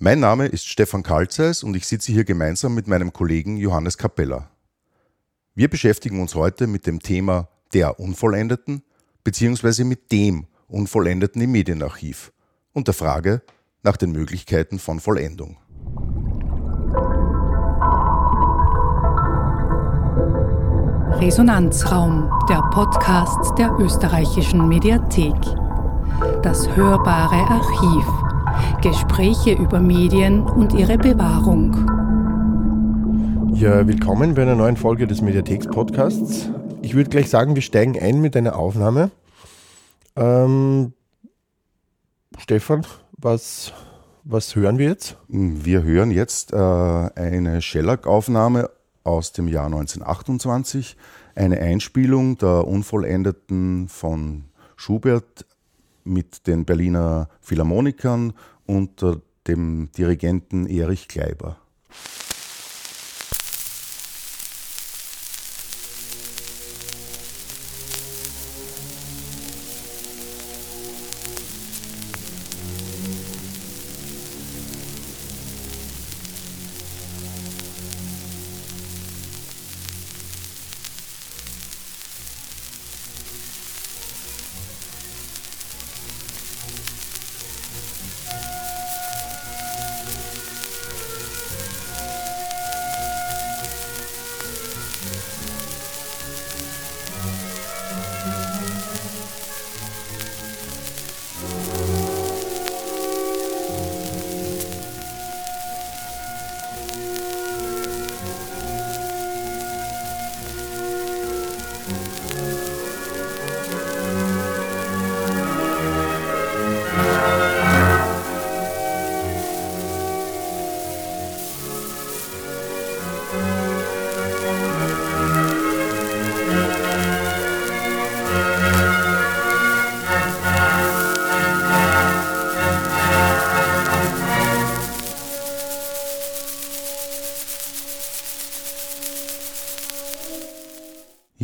Mein Name ist Stefan Kalzeis und ich sitze hier gemeinsam mit meinem Kollegen Johannes Capella. Wir beschäftigen uns heute mit dem Thema der Unvollendeten bzw. mit dem Unvollendeten im Medienarchiv und der Frage nach den Möglichkeiten von Vollendung. Resonanzraum, der Podcast der österreichischen Mediathek. Das hörbare Archiv. Gespräche über Medien und ihre Bewahrung. Ja, willkommen bei einer neuen Folge des Mediatheks-Podcasts. Ich würde gleich sagen, wir steigen ein mit einer Aufnahme. Ähm, Stefan, was, was hören wir jetzt? Wir hören jetzt äh, eine Shellac-Aufnahme aus dem Jahr 1928, eine Einspielung der Unvollendeten von Schubert mit den Berliner Philharmonikern unter dem Dirigenten Erich Kleiber.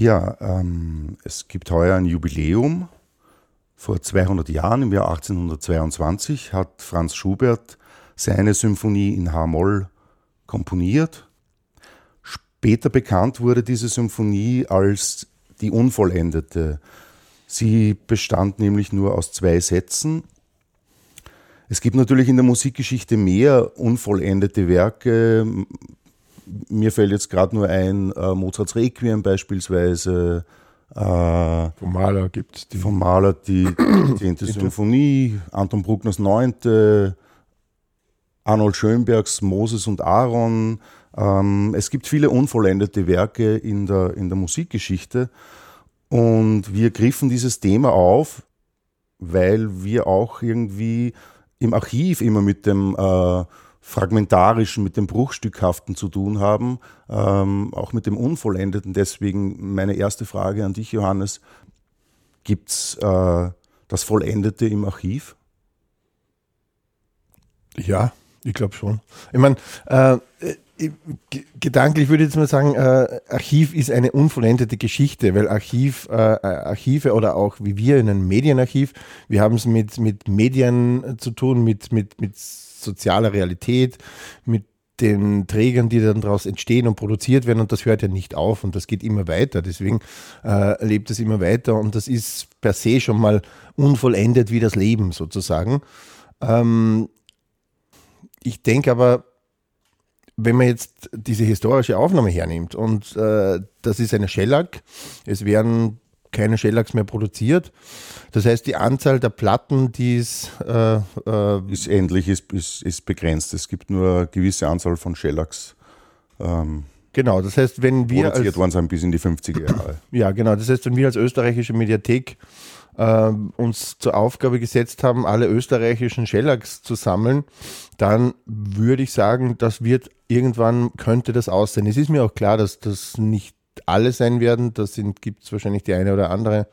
Ja, ähm, es gibt heuer ein Jubiläum. Vor 200 Jahren, im Jahr 1822, hat Franz Schubert seine Symphonie in H-Moll komponiert. Später bekannt wurde diese Symphonie als die Unvollendete. Sie bestand nämlich nur aus zwei Sätzen. Es gibt natürlich in der Musikgeschichte mehr unvollendete Werke mir fällt jetzt gerade nur ein, äh, Mozarts Requiem beispielsweise. Äh, vom Maler gibt es die. Vom Maler die 10. Symphonie, Anton Bruckners 9. Arnold Schönbergs Moses und Aaron. Ähm, es gibt viele unvollendete Werke in der, in der Musikgeschichte. Und wir griffen dieses Thema auf, weil wir auch irgendwie im Archiv immer mit dem äh, Fragmentarischen, mit dem Bruchstückhaften zu tun haben, ähm, auch mit dem Unvollendeten. Deswegen meine erste Frage an dich, Johannes. Gibt es äh, das Vollendete im Archiv? Ja, ich glaube schon. Ich meine, äh, gedanklich würde ich jetzt mal sagen, äh, Archiv ist eine unvollendete Geschichte, weil Archiv, äh, Archive oder auch wie wir in einem Medienarchiv, wir haben es mit, mit Medien zu tun, mit, mit, mit sozialer Realität, mit den Trägern, die dann daraus entstehen und produziert werden und das hört ja nicht auf und das geht immer weiter. Deswegen äh, lebt es immer weiter und das ist per se schon mal unvollendet wie das Leben sozusagen. Ähm, ich denke aber, wenn man jetzt diese historische Aufnahme hernimmt und äh, das ist eine Shellac, es werden keine Shellacks mehr produziert. Das heißt, die Anzahl der Platten, die es äh, äh, ist endlich, ist, ist, ist, begrenzt. Es gibt nur eine gewisse Anzahl von Shellacks. Ähm, genau, das heißt, wenn wir. Produziert worden sind bis in die 50er Jahre. Ja, genau. Das heißt, wenn wir als österreichische Mediathek äh, uns zur Aufgabe gesetzt haben, alle österreichischen Shellacks zu sammeln, dann würde ich sagen, das wird irgendwann könnte das aussehen. Es ist mir auch klar, dass das nicht alle sein werden. Da gibt es wahrscheinlich die eine oder andere,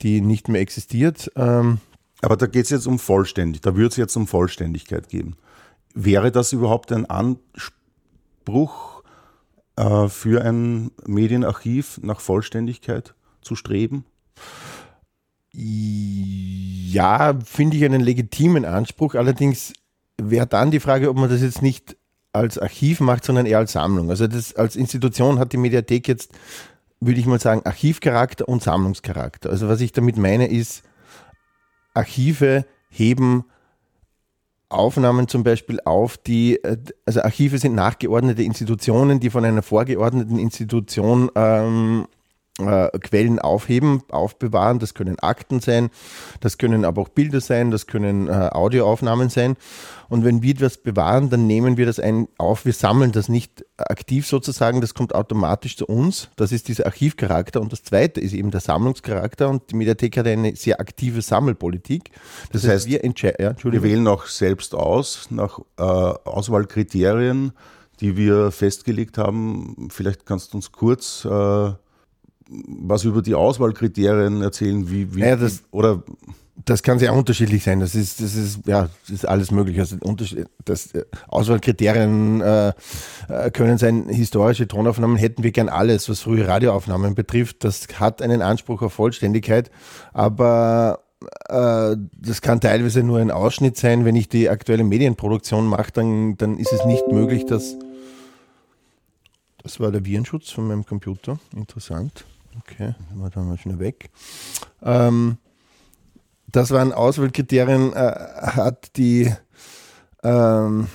die nicht mehr existiert. Ähm Aber da geht es jetzt um Vollständigkeit, da würde es jetzt um Vollständigkeit gehen. Wäre das überhaupt ein Anspruch äh, für ein Medienarchiv nach Vollständigkeit zu streben? Ja, finde ich einen legitimen Anspruch. Allerdings wäre dann die Frage, ob man das jetzt nicht als Archiv macht, sondern eher als Sammlung. Also das als Institution hat die Mediathek jetzt, würde ich mal sagen, Archivcharakter und Sammlungscharakter. Also was ich damit meine ist, Archive heben Aufnahmen zum Beispiel auf, die, äh, also Archive sind nachgeordnete Institutionen, die von einer vorgeordneten Institution ähm, äh, Quellen aufheben, aufbewahren. Das können Akten sein, das können aber auch Bilder sein, das können äh, Audioaufnahmen sein. Und wenn wir das bewahren, dann nehmen wir das ein auf. Wir sammeln das nicht aktiv sozusagen, das kommt automatisch zu uns. Das ist dieser Archivcharakter. Und das zweite ist eben der Sammlungscharakter. Und die Mediathek hat eine sehr aktive Sammelpolitik. Das, das heißt, wir, ja, wir wählen auch selbst aus nach äh, Auswahlkriterien, die wir festgelegt haben. Vielleicht kannst du uns kurz äh, was über die Auswahlkriterien erzählen, wie, wie naja, das, oder das kann sehr unterschiedlich sein. Das ist, das ist, ja, das ist alles möglich. Also das, äh, Auswahlkriterien äh, äh, können sein, historische Tonaufnahmen hätten wir gern alles, was frühe Radioaufnahmen betrifft. Das hat einen Anspruch auf Vollständigkeit, aber äh, das kann teilweise nur ein Ausschnitt sein. Wenn ich die aktuelle Medienproduktion mache, dann, dann ist es nicht möglich, dass. Das war der Virenschutz von meinem Computer. Interessant. Okay, sind wir dann mal schnell weg. Ähm, das waren Auswahlkriterien, äh, hat die, ähm,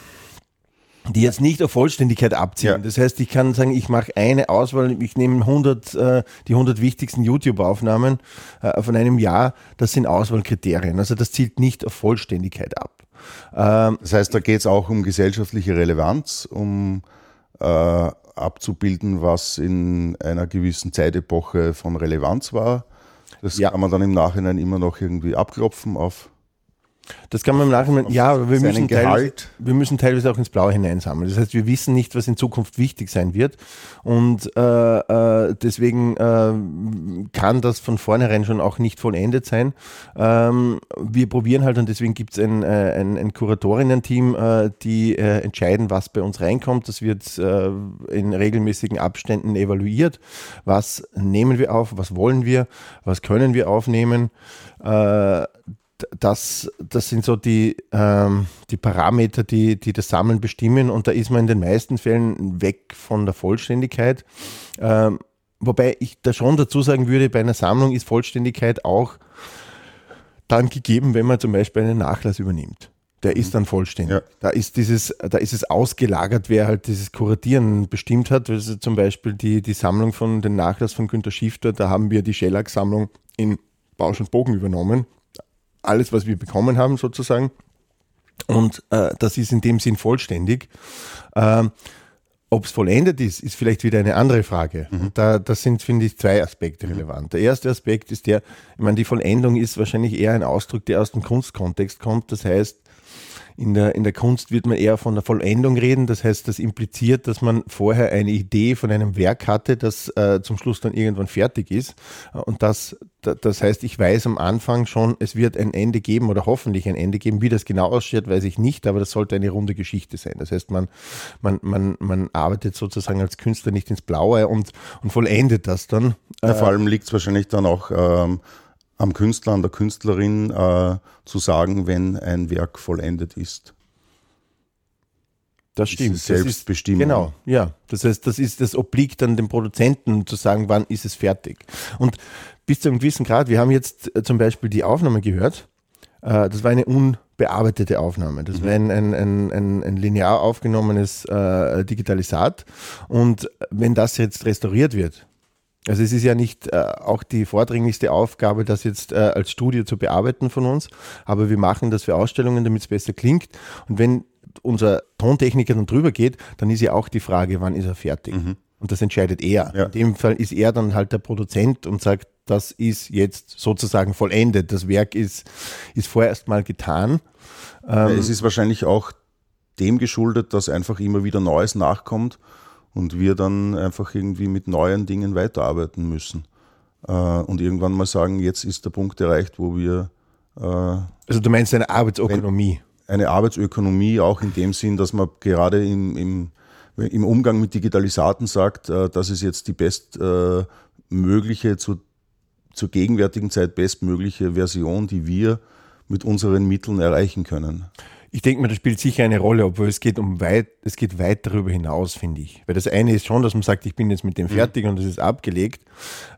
die jetzt nicht auf Vollständigkeit abziehen. Ja. Das heißt, ich kann sagen, ich mache eine Auswahl, ich nehme 100, äh, die 100 wichtigsten YouTube-Aufnahmen äh, von einem Jahr, das sind Auswahlkriterien. Also das zielt nicht auf Vollständigkeit ab. Ähm, das heißt, da geht es auch um gesellschaftliche Relevanz, um äh, abzubilden, was in einer gewissen Zeitepoche von Relevanz war. Das ja. kann man dann im Nachhinein immer noch irgendwie abklopfen auf das kann man im Nachhinein, ja, wir müssen, teilweise, wir müssen teilweise auch ins Blaue hineinsammeln. Das heißt, wir wissen nicht, was in Zukunft wichtig sein wird. Und äh, äh, deswegen äh, kann das von vornherein schon auch nicht vollendet sein. Ähm, wir probieren halt und deswegen gibt es ein, äh, ein, ein Kuratorinnen-Team, äh, die äh, entscheiden, was bei uns reinkommt. Das wird in regelmäßigen Abständen evaluiert. Was nehmen wir auf? Was wollen wir? Was können wir aufnehmen? Das, das sind so die, ähm, die Parameter, die, die das Sammeln bestimmen. Und da ist man in den meisten Fällen weg von der Vollständigkeit. Ähm, wobei ich da schon dazu sagen würde, bei einer Sammlung ist Vollständigkeit auch dann gegeben, wenn man zum Beispiel einen Nachlass übernimmt. Der ist dann vollständig. Ja. Da ist dieses, da ist es ausgelagert, wer halt dieses Kuratieren bestimmt hat. Also zum Beispiel die, die Sammlung von den Nachlass von Günter Schifter, da haben wir die Schellack-Sammlung in Bausch und Bogen übernommen alles, was wir bekommen haben, sozusagen. Und äh, das ist in dem Sinn vollständig. Ähm, ob es vollendet ist, ist vielleicht wieder eine andere Frage. Mhm. Da, das sind, finde ich, zwei Aspekte relevant. Der erste Aspekt ist der, ich meine, die Vollendung ist wahrscheinlich eher ein Ausdruck, der aus dem Kunstkontext kommt. Das heißt, in der, in der Kunst wird man eher von der Vollendung reden. Das heißt, das impliziert, dass man vorher eine Idee von einem Werk hatte, das äh, zum Schluss dann irgendwann fertig ist. Und das, das heißt, ich weiß am Anfang schon, es wird ein Ende geben oder hoffentlich ein Ende geben. Wie das genau ausschaut, weiß ich nicht, aber das sollte eine runde Geschichte sein. Das heißt, man, man, man, man arbeitet sozusagen als Künstler nicht ins Blaue und, und vollendet das dann. Ja, vor allem liegt es wahrscheinlich dann auch ähm, am Künstler, an der Künstlerin äh, zu sagen, wenn ein Werk vollendet ist. Das stimmt. Selbstbestimmung. Genau, ja. Das heißt, das ist, das obliegt dann dem Produzenten zu sagen, wann ist es fertig. Und bis zu einem gewissen Grad, wir haben jetzt äh, zum Beispiel die Aufnahme gehört. Äh, das war eine unbearbeitete Aufnahme. Das mhm. war ein, ein, ein, ein, ein linear aufgenommenes äh, Digitalisat. Und wenn das jetzt restauriert wird, also es ist ja nicht äh, auch die vordringlichste Aufgabe, das jetzt äh, als Studie zu bearbeiten von uns, aber wir machen das für Ausstellungen, damit es besser klingt. Und wenn unser Tontechniker dann drüber geht, dann ist ja auch die Frage, wann ist er fertig? Mhm. Und das entscheidet er. Ja. In dem Fall ist er dann halt der Produzent und sagt, das ist jetzt sozusagen vollendet. Das Werk ist, ist vorerst mal getan. Ähm, es ist wahrscheinlich auch dem geschuldet, dass einfach immer wieder Neues nachkommt und wir dann einfach irgendwie mit neuen Dingen weiterarbeiten müssen. Äh, und irgendwann mal sagen, jetzt ist der Punkt erreicht, wo wir. Äh, also du meinst eine Arbeitsökonomie? Eine Arbeitsökonomie auch in dem Sinn, dass man gerade im, im, im Umgang mit Digitalisaten sagt, äh, das ist jetzt die bestmögliche, äh, zu, zur gegenwärtigen Zeit bestmögliche Version, die wir mit unseren Mitteln erreichen können. Ich denke mir, das spielt sicher eine Rolle, obwohl es geht um weit, es geht weit darüber hinaus, finde ich. Weil das eine ist schon, dass man sagt, ich bin jetzt mit dem mhm. fertig mhm. und das ist abgelegt,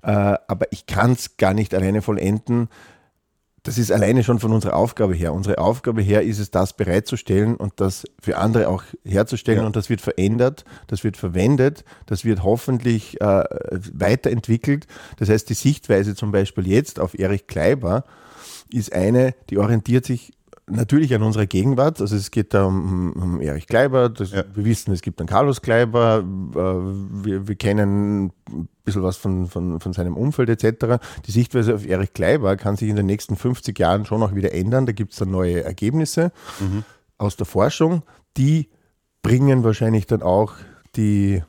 äh, aber ich kann es gar nicht alleine vollenden. Das ist alleine schon von unserer Aufgabe her. Unsere Aufgabe her ist es, das bereitzustellen und das für andere auch herzustellen. Ja. Und das wird verändert, das wird verwendet, das wird hoffentlich äh, weiterentwickelt. Das heißt, die Sichtweise zum Beispiel jetzt auf Erich Kleiber ist eine, die orientiert sich natürlich an unserer Gegenwart. Also es geht da um, um Erich Kleiber. Das, ja. Wir wissen, es gibt einen Carlos Kleiber. Äh, wir, wir, kennen ein bisschen was von, von, von seinem Umfeld etc. Die Sichtweise auf Erich Kleiber kann sich in den nächsten 50 Jahren schon auch wieder ändern. Da gibt es dann neue Ergebnisse mhm. aus der Forschung. Die bringen wahrscheinlich dann auch die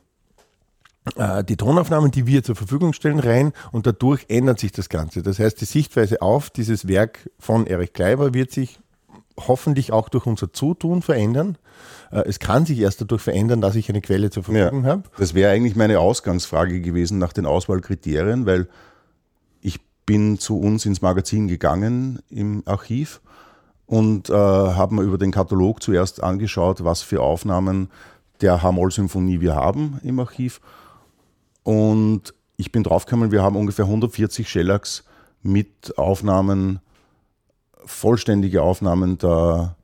äh, die Tonaufnahmen, die wir zur Verfügung stellen, rein und dadurch ändert sich das Ganze. Das heißt, die Sichtweise auf dieses Werk von Erich Kleiber wird sich hoffentlich auch durch unser Zutun verändern. Äh, es kann sich erst dadurch verändern, dass ich eine Quelle zur Verfügung ja, habe. Das wäre eigentlich meine Ausgangsfrage gewesen nach den Auswahlkriterien, weil ich bin zu uns ins Magazin gegangen im Archiv und äh, habe mir über den Katalog zuerst angeschaut, was für Aufnahmen der H-Moll-Symphonie wir haben im Archiv. Und ich bin draufgekommen, wir haben ungefähr 140 Shellacks mit Aufnahmen vollständige Aufnahmen der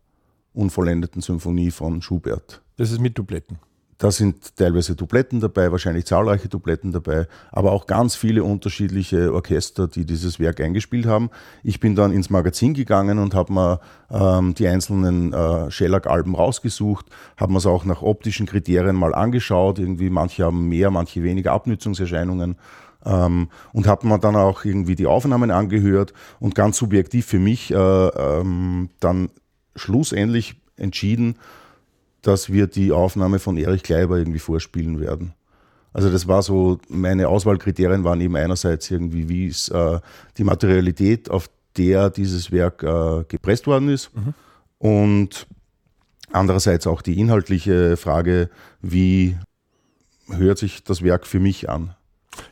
unvollendeten Symphonie von Schubert. Das ist mit Dubletten. Da sind teilweise Dubletten dabei, wahrscheinlich zahlreiche Dubletten dabei, aber auch ganz viele unterschiedliche Orchester, die dieses Werk eingespielt haben. Ich bin dann ins Magazin gegangen und habe mir ähm, die einzelnen äh, Shellac-Alben rausgesucht, habe mir es auch nach optischen Kriterien mal angeschaut. Irgendwie manche haben mehr, manche weniger Abnützungserscheinungen ähm, und habe mir dann auch irgendwie die Aufnahmen angehört und ganz subjektiv für mich äh, ähm, dann schlussendlich entschieden, dass wir die Aufnahme von Erich Kleiber irgendwie vorspielen werden. Also das war so, meine Auswahlkriterien waren eben einerseits irgendwie, wie ist äh, die Materialität, auf der dieses Werk äh, gepresst worden ist mhm. und andererseits auch die inhaltliche Frage, wie hört sich das Werk für mich an?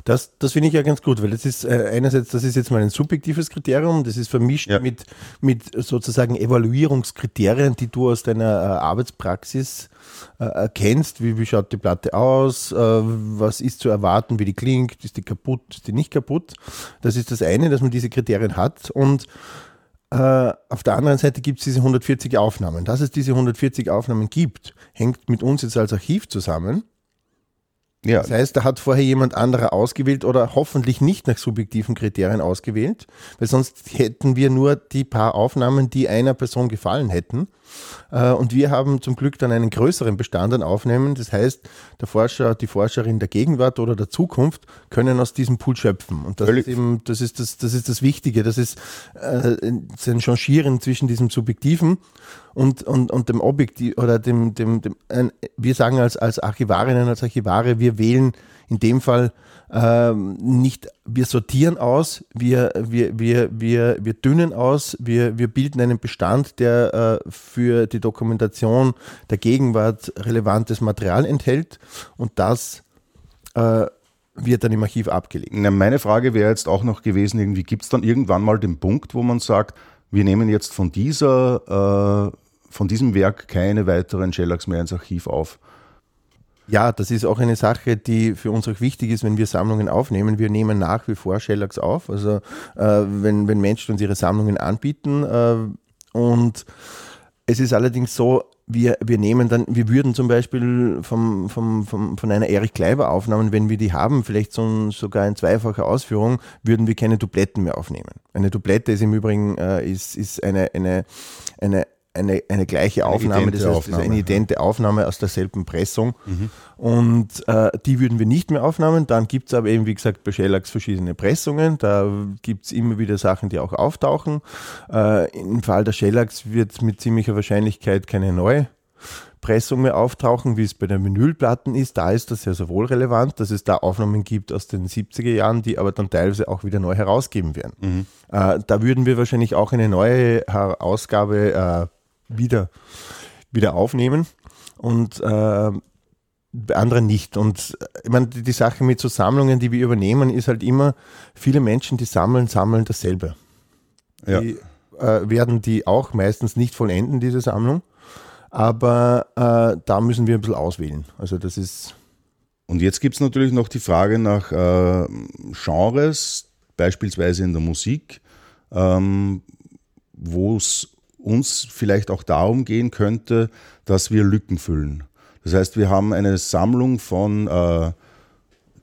Das, das finde ich ja ganz gut, weil das ist äh, einerseits, das ist jetzt mal ein subjektives Kriterium, das ist vermischt ja. mit, mit sozusagen Evaluierungskriterien, die du aus deiner äh, Arbeitspraxis äh, erkennst. Wie, wie schaut die Platte aus? Äh, was ist zu erwarten? Wie die klingt? Ist die kaputt? Ist die nicht kaputt? Das ist das eine, dass man diese Kriterien hat und äh, auf der anderen Seite gibt es diese 140 Aufnahmen. Dass es diese 140 Aufnahmen gibt, hängt mit uns jetzt als Archiv zusammen ja. Das heißt, da hat vorher jemand anderer ausgewählt oder hoffentlich nicht nach subjektiven Kriterien ausgewählt, weil sonst hätten wir nur die paar Aufnahmen, die einer Person gefallen hätten. Äh, und wir haben zum Glück dann einen größeren Bestand an Aufnahmen. Das heißt, der Forscher, die Forscherin der Gegenwart oder der Zukunft können aus diesem Pool schöpfen. Und das ist eben, das ist das, das ist das Wichtige. Das ist äh, ein Changieren zwischen diesem Subjektiven und, und, und dem Objektiv oder dem, dem, dem wir sagen als, als Archivarinnen, als Archivare, wir wählen in dem Fall ähm, nicht, wir sortieren aus, wir, wir, wir, wir, wir dünnen aus, wir, wir bilden einen Bestand, der äh, für die Dokumentation der Gegenwart relevantes Material enthält und das äh, wird dann im Archiv abgelegt. Na, meine Frage wäre jetzt auch noch gewesen, irgendwie gibt es dann irgendwann mal den Punkt, wo man sagt, wir nehmen jetzt von dieser, äh, von diesem Werk keine weiteren Shellacks mehr ins Archiv auf. Ja, das ist auch eine Sache, die für uns auch wichtig ist, wenn wir Sammlungen aufnehmen. Wir nehmen nach wie vor Shellacks auf. Also äh, wenn, wenn Menschen uns ihre Sammlungen anbieten äh, und es ist allerdings so, wir, wir nehmen dann, wir würden zum Beispiel vom, vom, vom, von einer Erich Kleiber Aufnahmen, wenn wir die haben, vielleicht so, sogar in zweifacher Ausführung, würden wir keine Dubletten mehr aufnehmen. Eine Dublette ist im Übrigen äh, ist, ist eine, eine, eine, eine, eine gleiche Aufnahme, das heißt, Aufnahme, eine idente Aufnahme aus derselben Pressung. Mhm. Und äh, die würden wir nicht mehr aufnehmen. Dann gibt es aber eben, wie gesagt, bei Shellax verschiedene Pressungen. Da gibt es immer wieder Sachen, die auch auftauchen. Äh, Im Fall der Shellax wird mit ziemlicher Wahrscheinlichkeit keine neue Pressung mehr auftauchen, wie es bei den Vinylplatten ist. Da ist das ja sowohl relevant, dass es da Aufnahmen gibt aus den 70er Jahren, die aber dann teilweise auch wieder neu herausgeben werden. Mhm. Äh, da würden wir wahrscheinlich auch eine neue Ausgabe äh, wieder, wieder aufnehmen und äh, bei anderen nicht. Und ich meine, die, die Sache mit so Sammlungen, die wir übernehmen, ist halt immer, viele Menschen, die sammeln, sammeln dasselbe. Ja. Die äh, werden die auch meistens nicht vollenden, diese Sammlung. aber äh, da müssen wir ein bisschen auswählen. Also das ist. Und jetzt gibt es natürlich noch die Frage nach äh, Genres, beispielsweise in der Musik, ähm, wo es uns vielleicht auch darum gehen könnte, dass wir Lücken füllen. Das heißt, wir haben eine Sammlung von äh,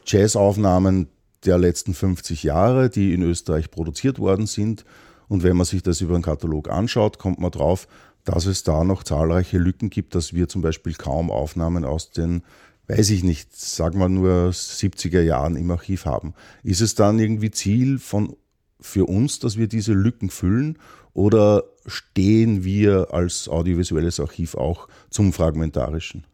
Jazzaufnahmen der letzten 50 Jahre, die in Österreich produziert worden sind. Und wenn man sich das über einen Katalog anschaut, kommt man drauf, dass es da noch zahlreiche Lücken gibt, dass wir zum Beispiel kaum Aufnahmen aus den, weiß ich nicht, sagen wir nur 70er Jahren im Archiv haben. Ist es dann irgendwie Ziel von, für uns, dass wir diese Lücken füllen oder stehen wir als audiovisuelles Archiv auch zum Fragmentarischen?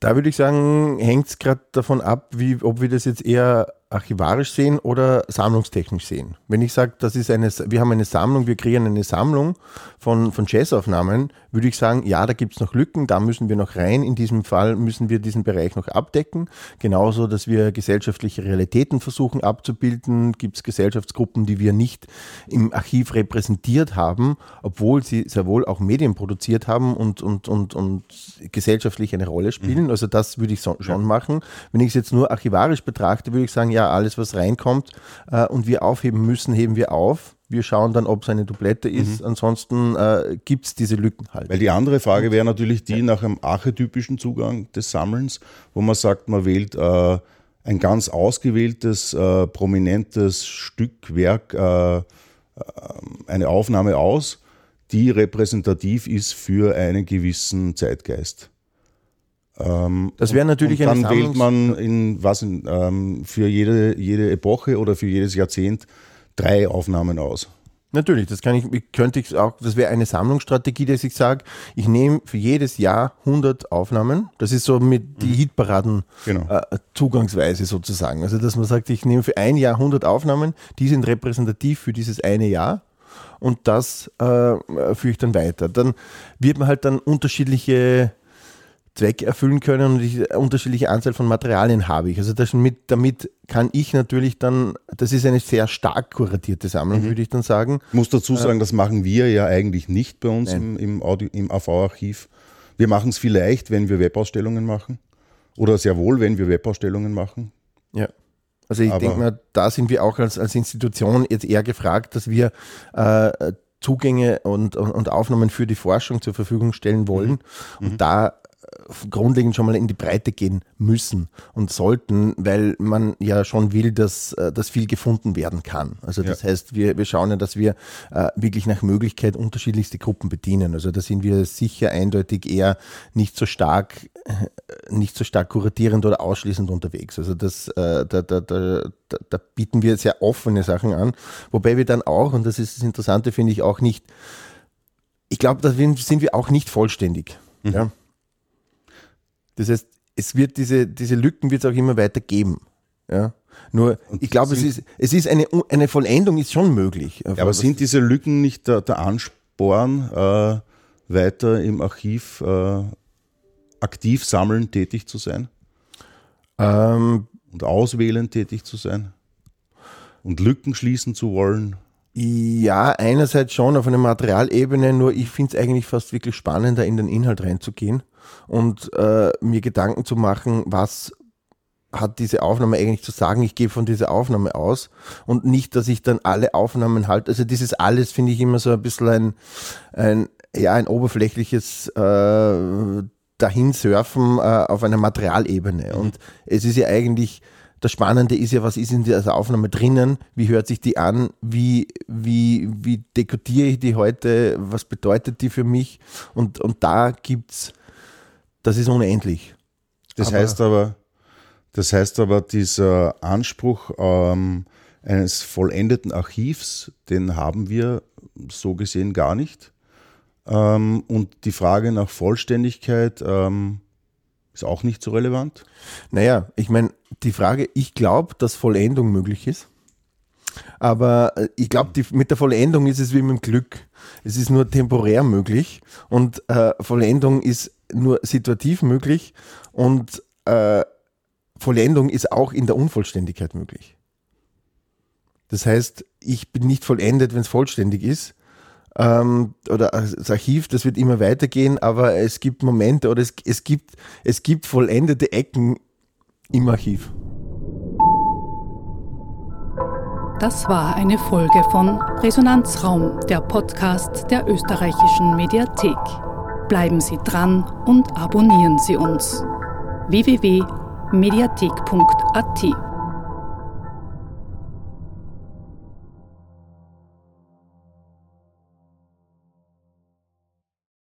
Da würde ich sagen, hängt es gerade davon ab, wie, ob wir das jetzt eher archivarisch sehen oder sammlungstechnisch sehen. Wenn ich sage, das ist eine, wir haben eine Sammlung, wir kreieren eine Sammlung von, von Jazzaufnahmen, würde ich sagen, ja, da gibt es noch Lücken, da müssen wir noch rein. In diesem Fall müssen wir diesen Bereich noch abdecken. Genauso, dass wir gesellschaftliche Realitäten versuchen abzubilden, gibt es Gesellschaftsgruppen, die wir nicht im Archiv repräsentiert haben, obwohl sie sehr wohl auch Medien produziert haben und, und, und, und gesellschaftlich eine Rolle spielen. Mhm. Also das würde ich so, schon machen. Wenn ich es jetzt nur archivarisch betrachte, würde ich sagen, ja, alles, was reinkommt äh, und wir aufheben müssen, heben wir auf. Wir schauen dann, ob es eine Dublette ist. Mhm. Ansonsten äh, gibt es diese Lücken halt. Weil die andere Frage wäre natürlich die nach einem archetypischen Zugang des Sammelns, wo man sagt, man wählt äh, ein ganz ausgewähltes, äh, prominentes Stück, Werk, äh, äh, eine Aufnahme aus, die repräsentativ ist für einen gewissen Zeitgeist. Ähm, das wäre natürlich und dann wählt man in, was in, ähm, für jede, jede Epoche oder für jedes Jahrzehnt drei Aufnahmen aus. Natürlich, das kann ich, könnte ich auch, das wäre eine Sammlungsstrategie, dass ich sage, ich nehme für jedes Jahr 100 Aufnahmen. Das ist so mit die mhm. Hitparaden genau. äh, Zugangsweise sozusagen. Also, dass man sagt, ich nehme für ein Jahr 100 Aufnahmen, die sind repräsentativ für dieses eine Jahr und das äh, führe ich dann weiter. Dann wird man halt dann unterschiedliche Zweck erfüllen können und die unterschiedliche Anzahl von Materialien habe ich. Also damit, damit kann ich natürlich dann, das ist eine sehr stark kuratierte Sammlung, mhm. würde ich dann sagen. Ich muss dazu sagen, äh, das machen wir ja eigentlich nicht bei uns im, im, Audio, im AV-Archiv. Wir machen es vielleicht, wenn wir Webausstellungen machen. Oder sehr wohl, wenn wir Webausstellungen machen. Ja. Also ich denke mal, da sind wir auch als, als Institution jetzt eher gefragt, dass wir äh, Zugänge und, und, und, Aufnahmen für die Forschung zur Verfügung stellen wollen. Mhm. Und da grundlegend schon mal in die Breite gehen müssen und sollten, weil man ja schon will, dass, äh, dass viel gefunden werden kann. Also das ja. heißt, wir, wir schauen ja, dass wir äh, wirklich nach Möglichkeit unterschiedlichste Gruppen bedienen. Also da sind wir sicher eindeutig eher nicht so stark, äh, nicht so stark kuratierend oder ausschließend unterwegs. Also das, da, da, da, da bieten wir sehr offene Sachen an, wobei wir dann auch, und das ist das Interessante, finde ich auch nicht, ich glaube, da sind wir auch nicht vollständig. Mhm. Ja? Das heißt, es wird diese, diese Lücken wird es auch immer weiter geben. Ja? Nur, Und ich glaube, es ist, es ist eine, eine Vollendung ist schon möglich. Ja, aber sind diese Lücken nicht der, der Ansporn, äh, weiter im Archiv äh, aktiv sammeln tätig zu sein? Ähm, Und auswählen tätig zu sein? Und Lücken schließen zu wollen? Ja, einerseits schon auf einer Materialebene, nur ich finde es eigentlich fast wirklich spannender, in den Inhalt reinzugehen und äh, mir Gedanken zu machen, was hat diese Aufnahme eigentlich zu sagen, ich gehe von dieser Aufnahme aus und nicht, dass ich dann alle Aufnahmen halte. Also dieses alles finde ich immer so ein bisschen ein, ein ja, ein oberflächliches äh, Dahinsurfen äh, auf einer Materialebene. Und es ist ja eigentlich das Spannende ist ja, was ist in dieser Aufnahme drinnen, wie hört sich die an, wie, wie, wie dekodiere ich die heute, was bedeutet die für mich und, und da gibt es, das ist unendlich. Das aber, heißt aber, das heißt aber, dieser Anspruch ähm, eines vollendeten Archivs, den haben wir so gesehen gar nicht. Ähm, und die Frage nach Vollständigkeit ähm, ist auch nicht so relevant. Naja, ich meine, die Frage, ich glaube, dass Vollendung möglich ist. Aber äh, ich glaube, mit der Vollendung ist es wie mit dem Glück. Es ist nur temporär möglich und äh, Vollendung ist nur situativ möglich und äh, Vollendung ist auch in der Unvollständigkeit möglich. Das heißt, ich bin nicht vollendet, wenn es vollständig ist, ähm, oder das Archiv, das wird immer weitergehen, aber es gibt Momente oder es, es, gibt, es gibt vollendete Ecken im Archiv. Das war eine Folge von Resonanzraum, der Podcast der österreichischen Mediathek. Bleiben Sie dran und abonnieren Sie uns. www.mediathek.at